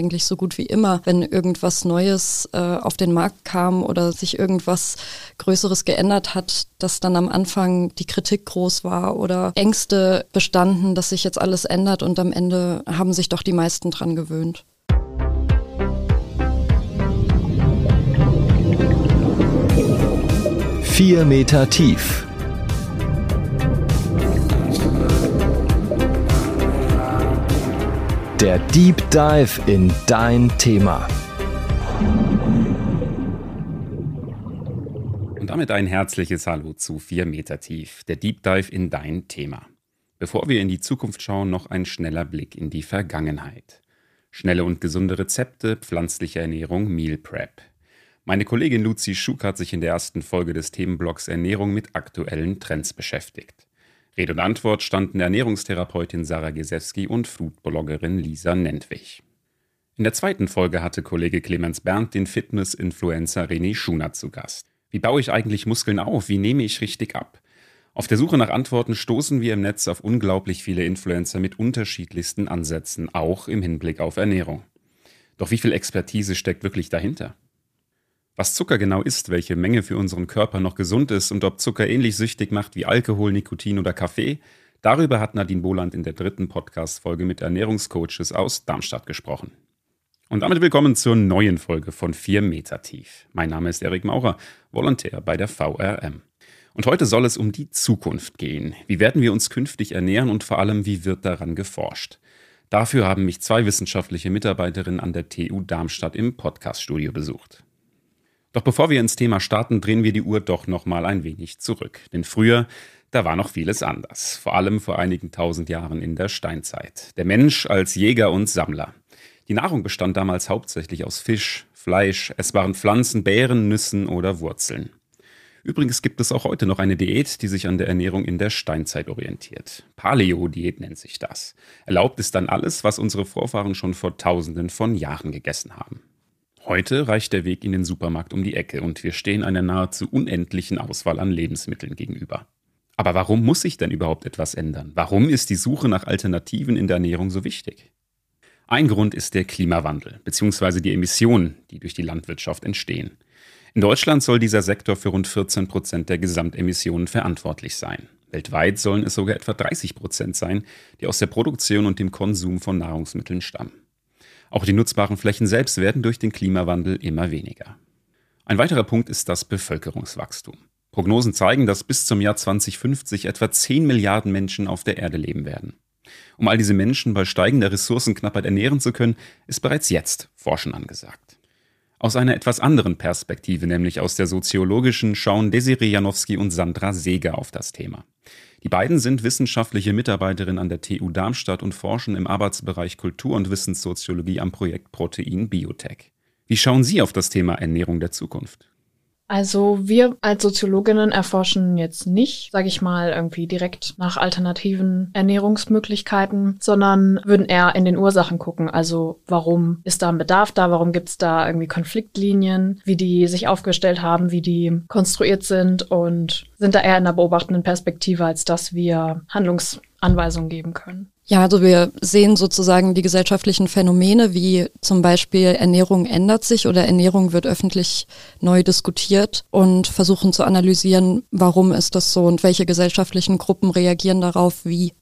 eigentlich so gut wie immer, wenn irgendwas Neues äh, auf den Markt kam oder sich irgendwas Größeres geändert hat, dass dann am Anfang die Kritik groß war oder Ängste bestanden, dass sich jetzt alles ändert und am Ende haben sich doch die meisten dran gewöhnt. Vier Meter tief Der Deep Dive in dein Thema. Und damit ein herzliches Hallo zu 4 Meter tief, der Deep Dive in dein Thema. Bevor wir in die Zukunft schauen, noch ein schneller Blick in die Vergangenheit. Schnelle und gesunde Rezepte, pflanzliche Ernährung, Meal Prep. Meine Kollegin Luzi Schuk hat sich in der ersten Folge des Themenblocks Ernährung mit aktuellen Trends beschäftigt. Rede und Antwort standen Ernährungstherapeutin Sarah Gesewski und Foodbloggerin Lisa Nentwich. In der zweiten Folge hatte Kollege Clemens Berndt den Fitness-Influencer René Schunert zu Gast. Wie baue ich eigentlich Muskeln auf? Wie nehme ich richtig ab? Auf der Suche nach Antworten stoßen wir im Netz auf unglaublich viele Influencer mit unterschiedlichsten Ansätzen, auch im Hinblick auf Ernährung. Doch wie viel Expertise steckt wirklich dahinter? Was Zucker genau ist, welche Menge für unseren Körper noch gesund ist und ob Zucker ähnlich süchtig macht wie Alkohol, Nikotin oder Kaffee, darüber hat Nadine Boland in der dritten Podcast-Folge mit Ernährungscoaches aus Darmstadt gesprochen. Und damit willkommen zur neuen Folge von 4 Meter tief. Mein Name ist Erik Maurer, Volontär bei der VRM. Und heute soll es um die Zukunft gehen. Wie werden wir uns künftig ernähren und vor allem, wie wird daran geforscht? Dafür haben mich zwei wissenschaftliche Mitarbeiterinnen an der TU Darmstadt im Podcaststudio besucht. Doch bevor wir ins Thema starten, drehen wir die Uhr doch noch mal ein wenig zurück. Denn früher, da war noch vieles anders. Vor allem vor einigen tausend Jahren in der Steinzeit. Der Mensch als Jäger und Sammler. Die Nahrung bestand damals hauptsächlich aus Fisch, Fleisch, es waren Pflanzen, Beeren, Nüssen oder Wurzeln. Übrigens gibt es auch heute noch eine Diät, die sich an der Ernährung in der Steinzeit orientiert. Paleo-Diät nennt sich das. Erlaubt ist dann alles, was unsere Vorfahren schon vor Tausenden von Jahren gegessen haben. Heute reicht der Weg in den Supermarkt um die Ecke und wir stehen einer nahezu unendlichen Auswahl an Lebensmitteln gegenüber. Aber warum muss sich denn überhaupt etwas ändern? Warum ist die Suche nach Alternativen in der Ernährung so wichtig? Ein Grund ist der Klimawandel bzw. die Emissionen, die durch die Landwirtschaft entstehen. In Deutschland soll dieser Sektor für rund 14 Prozent der Gesamtemissionen verantwortlich sein. Weltweit sollen es sogar etwa 30 Prozent sein, die aus der Produktion und dem Konsum von Nahrungsmitteln stammen. Auch die nutzbaren Flächen selbst werden durch den Klimawandel immer weniger. Ein weiterer Punkt ist das Bevölkerungswachstum. Prognosen zeigen, dass bis zum Jahr 2050 etwa 10 Milliarden Menschen auf der Erde leben werden. Um all diese Menschen bei steigender Ressourcenknappheit ernähren zu können, ist bereits jetzt Forschen angesagt. Aus einer etwas anderen Perspektive, nämlich aus der soziologischen, schauen Desiree Janowski und Sandra Seeger auf das Thema. Die beiden sind wissenschaftliche Mitarbeiterinnen an der TU Darmstadt und forschen im Arbeitsbereich Kultur- und Wissenssoziologie am Projekt Protein Biotech. Wie schauen Sie auf das Thema Ernährung der Zukunft? Also wir als Soziologinnen erforschen jetzt nicht, sage ich mal, irgendwie direkt nach alternativen Ernährungsmöglichkeiten, sondern würden eher in den Ursachen gucken. Also warum ist da ein Bedarf da, warum gibt es da irgendwie Konfliktlinien, wie die sich aufgestellt haben, wie die konstruiert sind und sind da eher in der beobachtenden Perspektive, als dass wir Handlungsanweisungen geben können. Ja, also wir sehen sozusagen die gesellschaftlichen Phänomene, wie zum Beispiel Ernährung ändert sich oder Ernährung wird öffentlich neu diskutiert und versuchen zu analysieren, warum ist das so und welche gesellschaftlichen Gruppen reagieren darauf wie.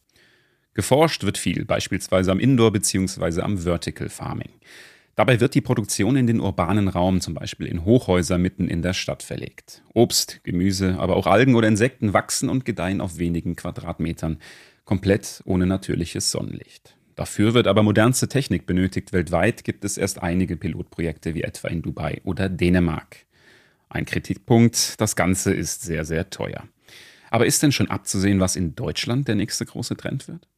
Geforscht wird viel, beispielsweise am Indoor- bzw. am Vertical Farming. Dabei wird die Produktion in den urbanen Raum, zum Beispiel in Hochhäuser mitten in der Stadt, verlegt. Obst, Gemüse, aber auch Algen oder Insekten wachsen und gedeihen auf wenigen Quadratmetern komplett ohne natürliches Sonnenlicht. Dafür wird aber modernste Technik benötigt. Weltweit gibt es erst einige Pilotprojekte wie etwa in Dubai oder Dänemark. Ein Kritikpunkt, das Ganze ist sehr, sehr teuer. Aber ist denn schon abzusehen, was in Deutschland der nächste große Trend wird?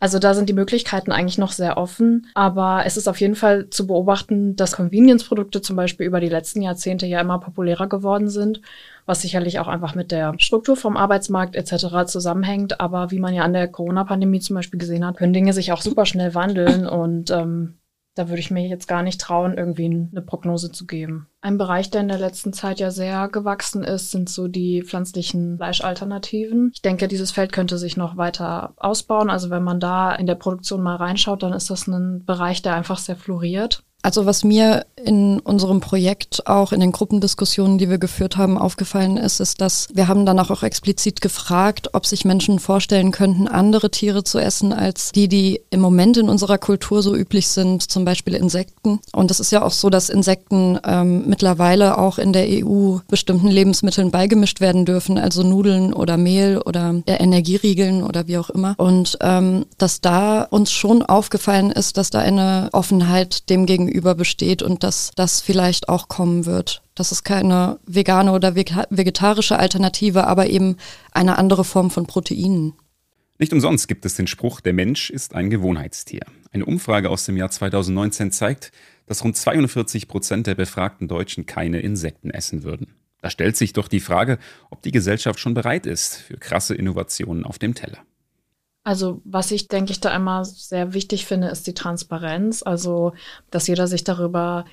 Also da sind die Möglichkeiten eigentlich noch sehr offen, aber es ist auf jeden Fall zu beobachten, dass Convenience-Produkte zum Beispiel über die letzten Jahrzehnte ja immer populärer geworden sind, was sicherlich auch einfach mit der Struktur vom Arbeitsmarkt etc. zusammenhängt. Aber wie man ja an der Corona-Pandemie zum Beispiel gesehen hat, können Dinge sich auch super schnell wandeln und ähm, da würde ich mir jetzt gar nicht trauen, irgendwie eine Prognose zu geben. Ein Bereich, der in der letzten Zeit ja sehr gewachsen ist, sind so die pflanzlichen Fleischalternativen. Ich denke, dieses Feld könnte sich noch weiter ausbauen. Also wenn man da in der Produktion mal reinschaut, dann ist das ein Bereich, der einfach sehr floriert. Also was mir in unserem Projekt auch in den Gruppendiskussionen, die wir geführt haben, aufgefallen ist, ist, dass wir haben danach auch explizit gefragt, ob sich Menschen vorstellen könnten, andere Tiere zu essen als die, die im Moment in unserer Kultur so üblich sind, zum Beispiel Insekten. Und es ist ja auch so, dass Insekten ähm, mittlerweile auch in der EU bestimmten Lebensmitteln beigemischt werden dürfen, also Nudeln oder Mehl oder äh, Energieriegeln oder wie auch immer. Und ähm, dass da uns schon aufgefallen ist, dass da eine Offenheit dem gegenüber besteht und dass das vielleicht auch kommen wird. Das ist keine vegane oder vegetarische Alternative, aber eben eine andere Form von Proteinen. Nicht umsonst gibt es den Spruch, der Mensch ist ein Gewohnheitstier. Eine Umfrage aus dem Jahr 2019 zeigt, dass rund 42 Prozent der befragten Deutschen keine Insekten essen würden. Da stellt sich doch die Frage, ob die Gesellschaft schon bereit ist für krasse Innovationen auf dem Teller. Also was ich, denke ich, da immer sehr wichtig finde, ist die Transparenz. Also, dass jeder sich darüber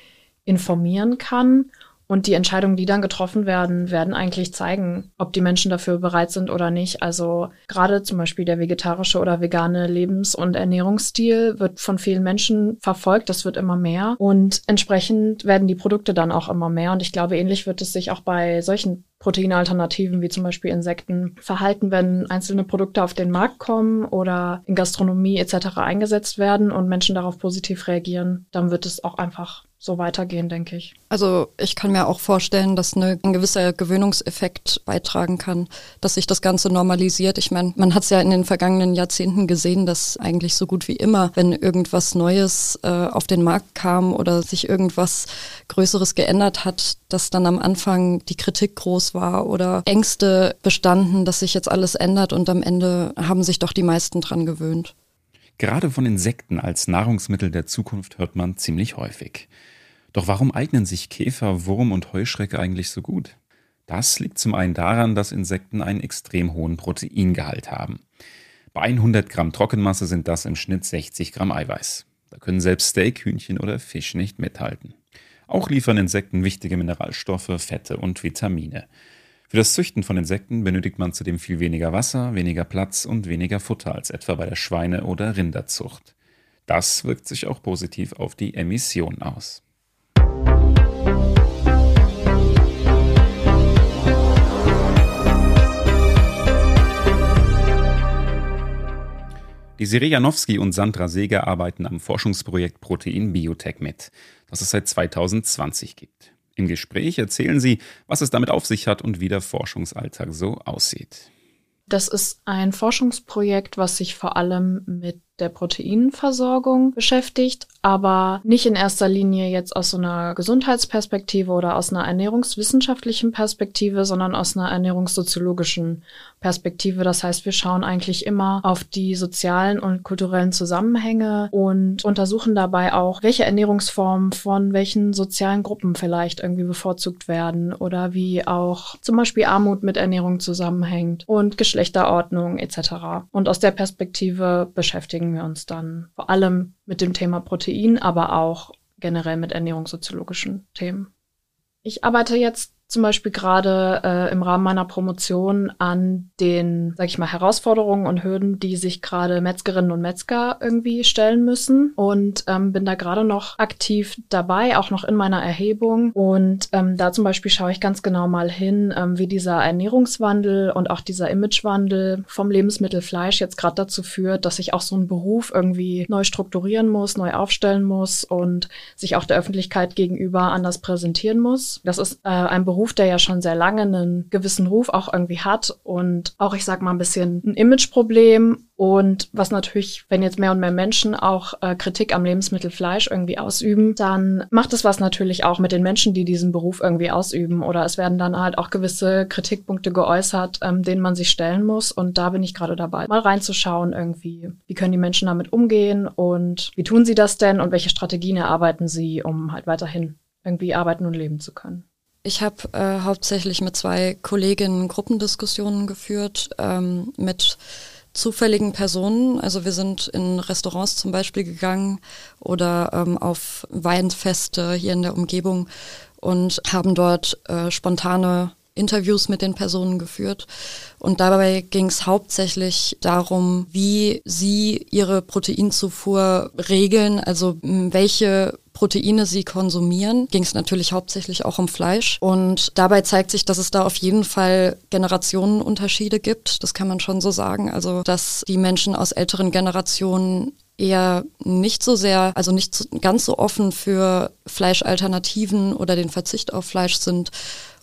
informieren kann und die Entscheidungen, die dann getroffen werden, werden eigentlich zeigen, ob die Menschen dafür bereit sind oder nicht. Also gerade zum Beispiel der vegetarische oder vegane Lebens- und Ernährungsstil wird von vielen Menschen verfolgt. Das wird immer mehr. Und entsprechend werden die Produkte dann auch immer mehr. Und ich glaube, ähnlich wird es sich auch bei solchen Proteinalternativen wie zum Beispiel Insekten verhalten, wenn einzelne Produkte auf den Markt kommen oder in Gastronomie etc. eingesetzt werden und Menschen darauf positiv reagieren, dann wird es auch einfach so weitergehen, denke ich. Also ich kann mir auch vorstellen, dass eine, ein gewisser Gewöhnungseffekt beitragen kann, dass sich das Ganze normalisiert. Ich meine, man hat es ja in den vergangenen Jahrzehnten gesehen, dass eigentlich so gut wie immer, wenn irgendwas Neues äh, auf den Markt kam oder sich irgendwas Größeres geändert hat, dass dann am Anfang die Kritik groß war oder Ängste bestanden, dass sich jetzt alles ändert und am Ende haben sich doch die meisten dran gewöhnt. Gerade von Insekten als Nahrungsmittel der Zukunft hört man ziemlich häufig. Doch warum eignen sich Käfer, Wurm und Heuschrecke eigentlich so gut? Das liegt zum einen daran, dass Insekten einen extrem hohen Proteingehalt haben. Bei 100 Gramm Trockenmasse sind das im Schnitt 60 Gramm Eiweiß. Da können selbst Steak, Hühnchen oder Fisch nicht mithalten. Auch liefern Insekten wichtige Mineralstoffe, Fette und Vitamine. Für das Züchten von Insekten benötigt man zudem viel weniger Wasser, weniger Platz und weniger Futter als etwa bei der Schweine- oder Rinderzucht. Das wirkt sich auch positiv auf die Emissionen aus. Die Siri Janowski und Sandra Seeger arbeiten am Forschungsprojekt Protein Biotech mit, das es seit 2020 gibt. Im Gespräch erzählen sie, was es damit auf sich hat und wie der Forschungsalltag so aussieht. Das ist ein Forschungsprojekt, was sich vor allem mit der Proteinversorgung beschäftigt, aber nicht in erster Linie jetzt aus so einer Gesundheitsperspektive oder aus einer ernährungswissenschaftlichen Perspektive, sondern aus einer ernährungssoziologischen Perspektive. Das heißt, wir schauen eigentlich immer auf die sozialen und kulturellen Zusammenhänge und untersuchen dabei auch, welche Ernährungsformen von welchen sozialen Gruppen vielleicht irgendwie bevorzugt werden oder wie auch zum Beispiel Armut mit Ernährung zusammenhängt und Geschlechterordnung etc. Und aus der Perspektive beschäftigen beschäftigen wir uns dann vor allem mit dem Thema Protein, aber auch generell mit ernährungssoziologischen Themen. Ich arbeite jetzt zum Beispiel gerade äh, im Rahmen meiner Promotion an den, sag ich mal, Herausforderungen und Hürden, die sich gerade Metzgerinnen und Metzger irgendwie stellen müssen. Und ähm, bin da gerade noch aktiv dabei, auch noch in meiner Erhebung. Und ähm, da zum Beispiel schaue ich ganz genau mal hin, ähm, wie dieser Ernährungswandel und auch dieser Imagewandel vom Lebensmittel Fleisch jetzt gerade dazu führt, dass sich auch so ein Beruf irgendwie neu strukturieren muss, neu aufstellen muss und sich auch der Öffentlichkeit gegenüber anders präsentieren muss. Das ist äh, ein Beruf, Beruf, der ja schon sehr lange einen gewissen Ruf auch irgendwie hat und auch, ich sag mal, ein bisschen ein Imageproblem und was natürlich, wenn jetzt mehr und mehr Menschen auch äh, Kritik am Lebensmittel Fleisch irgendwie ausüben, dann macht es was natürlich auch mit den Menschen, die diesen Beruf irgendwie ausüben. Oder es werden dann halt auch gewisse Kritikpunkte geäußert, ähm, denen man sich stellen muss. Und da bin ich gerade dabei, mal reinzuschauen irgendwie, wie können die Menschen damit umgehen und wie tun sie das denn und welche Strategien erarbeiten sie, um halt weiterhin irgendwie arbeiten und leben zu können. Ich habe äh, hauptsächlich mit zwei Kolleginnen Gruppendiskussionen geführt, ähm, mit zufälligen Personen. Also wir sind in Restaurants zum Beispiel gegangen oder ähm, auf Weinfeste hier in der Umgebung und haben dort äh, spontane Interviews mit den Personen geführt. Und dabei ging es hauptsächlich darum, wie sie ihre Proteinzufuhr regeln, also welche Proteine sie konsumieren. Ging es natürlich hauptsächlich auch um Fleisch. Und dabei zeigt sich, dass es da auf jeden Fall Generationenunterschiede gibt. Das kann man schon so sagen. Also, dass die Menschen aus älteren Generationen eher nicht so sehr, also nicht ganz so offen für Fleischalternativen oder den Verzicht auf Fleisch sind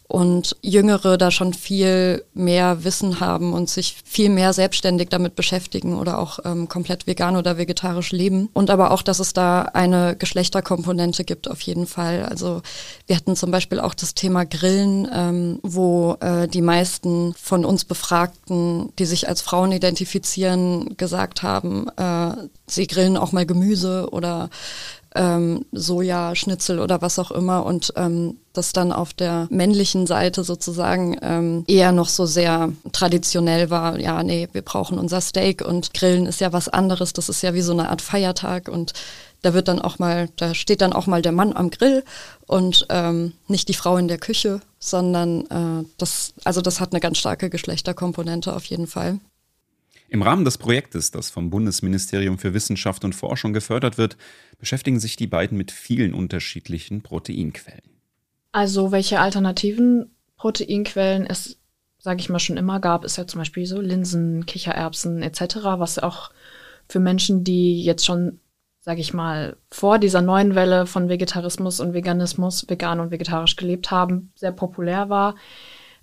und Jüngere da schon viel mehr Wissen haben und sich viel mehr selbstständig damit beschäftigen oder auch ähm, komplett vegan oder vegetarisch leben. Und aber auch, dass es da eine Geschlechterkomponente gibt auf jeden Fall. Also wir hatten zum Beispiel auch das Thema Grillen, ähm, wo äh, die meisten von uns Befragten, die sich als Frauen identifizieren, gesagt haben, äh, sie grillen auch mal Gemüse oder ähm, Sojaschnitzel oder was auch immer und ähm, das dann auf der männlichen Seite sozusagen ähm, eher noch so sehr traditionell war. Ja, nee, wir brauchen unser Steak und Grillen ist ja was anderes. Das ist ja wie so eine Art Feiertag und da wird dann auch mal, da steht dann auch mal der Mann am Grill und ähm, nicht die Frau in der Küche, sondern äh, das, also das hat eine ganz starke Geschlechterkomponente auf jeden Fall. Im Rahmen des Projektes, das vom Bundesministerium für Wissenschaft und Forschung gefördert wird, beschäftigen sich die beiden mit vielen unterschiedlichen Proteinquellen. Also welche alternativen Proteinquellen es, sage ich mal, schon immer gab, ist ja zum Beispiel so Linsen, Kichererbsen etc., was auch für Menschen, die jetzt schon, sage ich mal, vor dieser neuen Welle von Vegetarismus und Veganismus, vegan und vegetarisch gelebt haben, sehr populär war.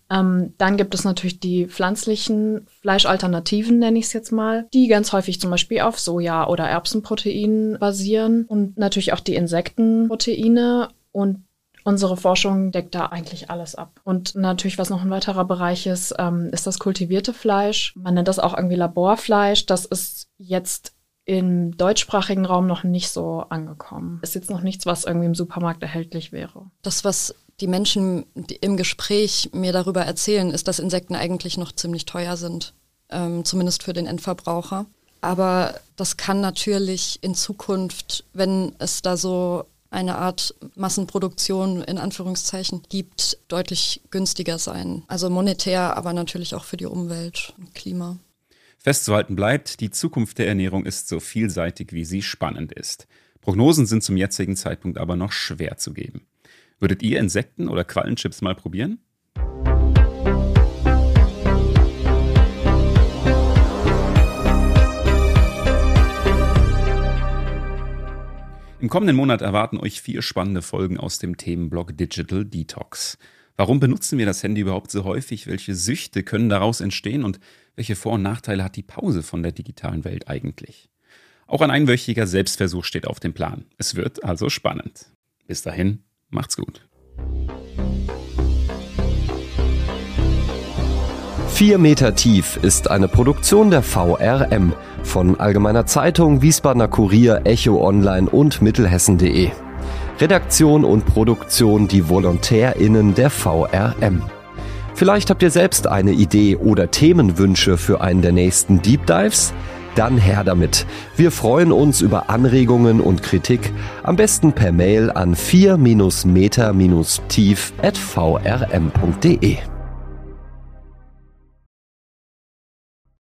Ähm, dann gibt es natürlich die pflanzlichen Fleischalternativen, nenne ich es jetzt mal, die ganz häufig zum Beispiel auf Soja- oder Erbsenproteinen basieren und natürlich auch die Insektenproteine und Unsere Forschung deckt da eigentlich alles ab. Und natürlich, was noch ein weiterer Bereich ist, ähm, ist das kultivierte Fleisch. Man nennt das auch irgendwie Laborfleisch. Das ist jetzt im deutschsprachigen Raum noch nicht so angekommen. Ist jetzt noch nichts, was irgendwie im Supermarkt erhältlich wäre. Das, was die Menschen im Gespräch mir darüber erzählen, ist, dass Insekten eigentlich noch ziemlich teuer sind, ähm, zumindest für den Endverbraucher. Aber das kann natürlich in Zukunft, wenn es da so eine Art Massenproduktion in Anführungszeichen gibt, deutlich günstiger sein. Also monetär, aber natürlich auch für die Umwelt und Klima. Festzuhalten bleibt, die Zukunft der Ernährung ist so vielseitig, wie sie spannend ist. Prognosen sind zum jetzigen Zeitpunkt aber noch schwer zu geben. Würdet ihr Insekten oder Quallenchips mal probieren? Im kommenden Monat erwarten euch vier spannende Folgen aus dem Themenblock Digital Detox. Warum benutzen wir das Handy überhaupt so häufig? Welche Süchte können daraus entstehen? Und welche Vor- und Nachteile hat die Pause von der digitalen Welt eigentlich? Auch ein einwöchiger Selbstversuch steht auf dem Plan. Es wird also spannend. Bis dahin, Macht's gut. Vier Meter tief ist eine Produktion der VRM von Allgemeiner Zeitung, Wiesbadener Kurier, Echo Online und Mittelhessen.de. Redaktion und Produktion die VolontärInnen der VRM. Vielleicht habt ihr selbst eine Idee oder Themenwünsche für einen der nächsten Deep Dives? Dann her damit. Wir freuen uns über Anregungen und Kritik, am besten per Mail an 4-meter-tief at vrm.de.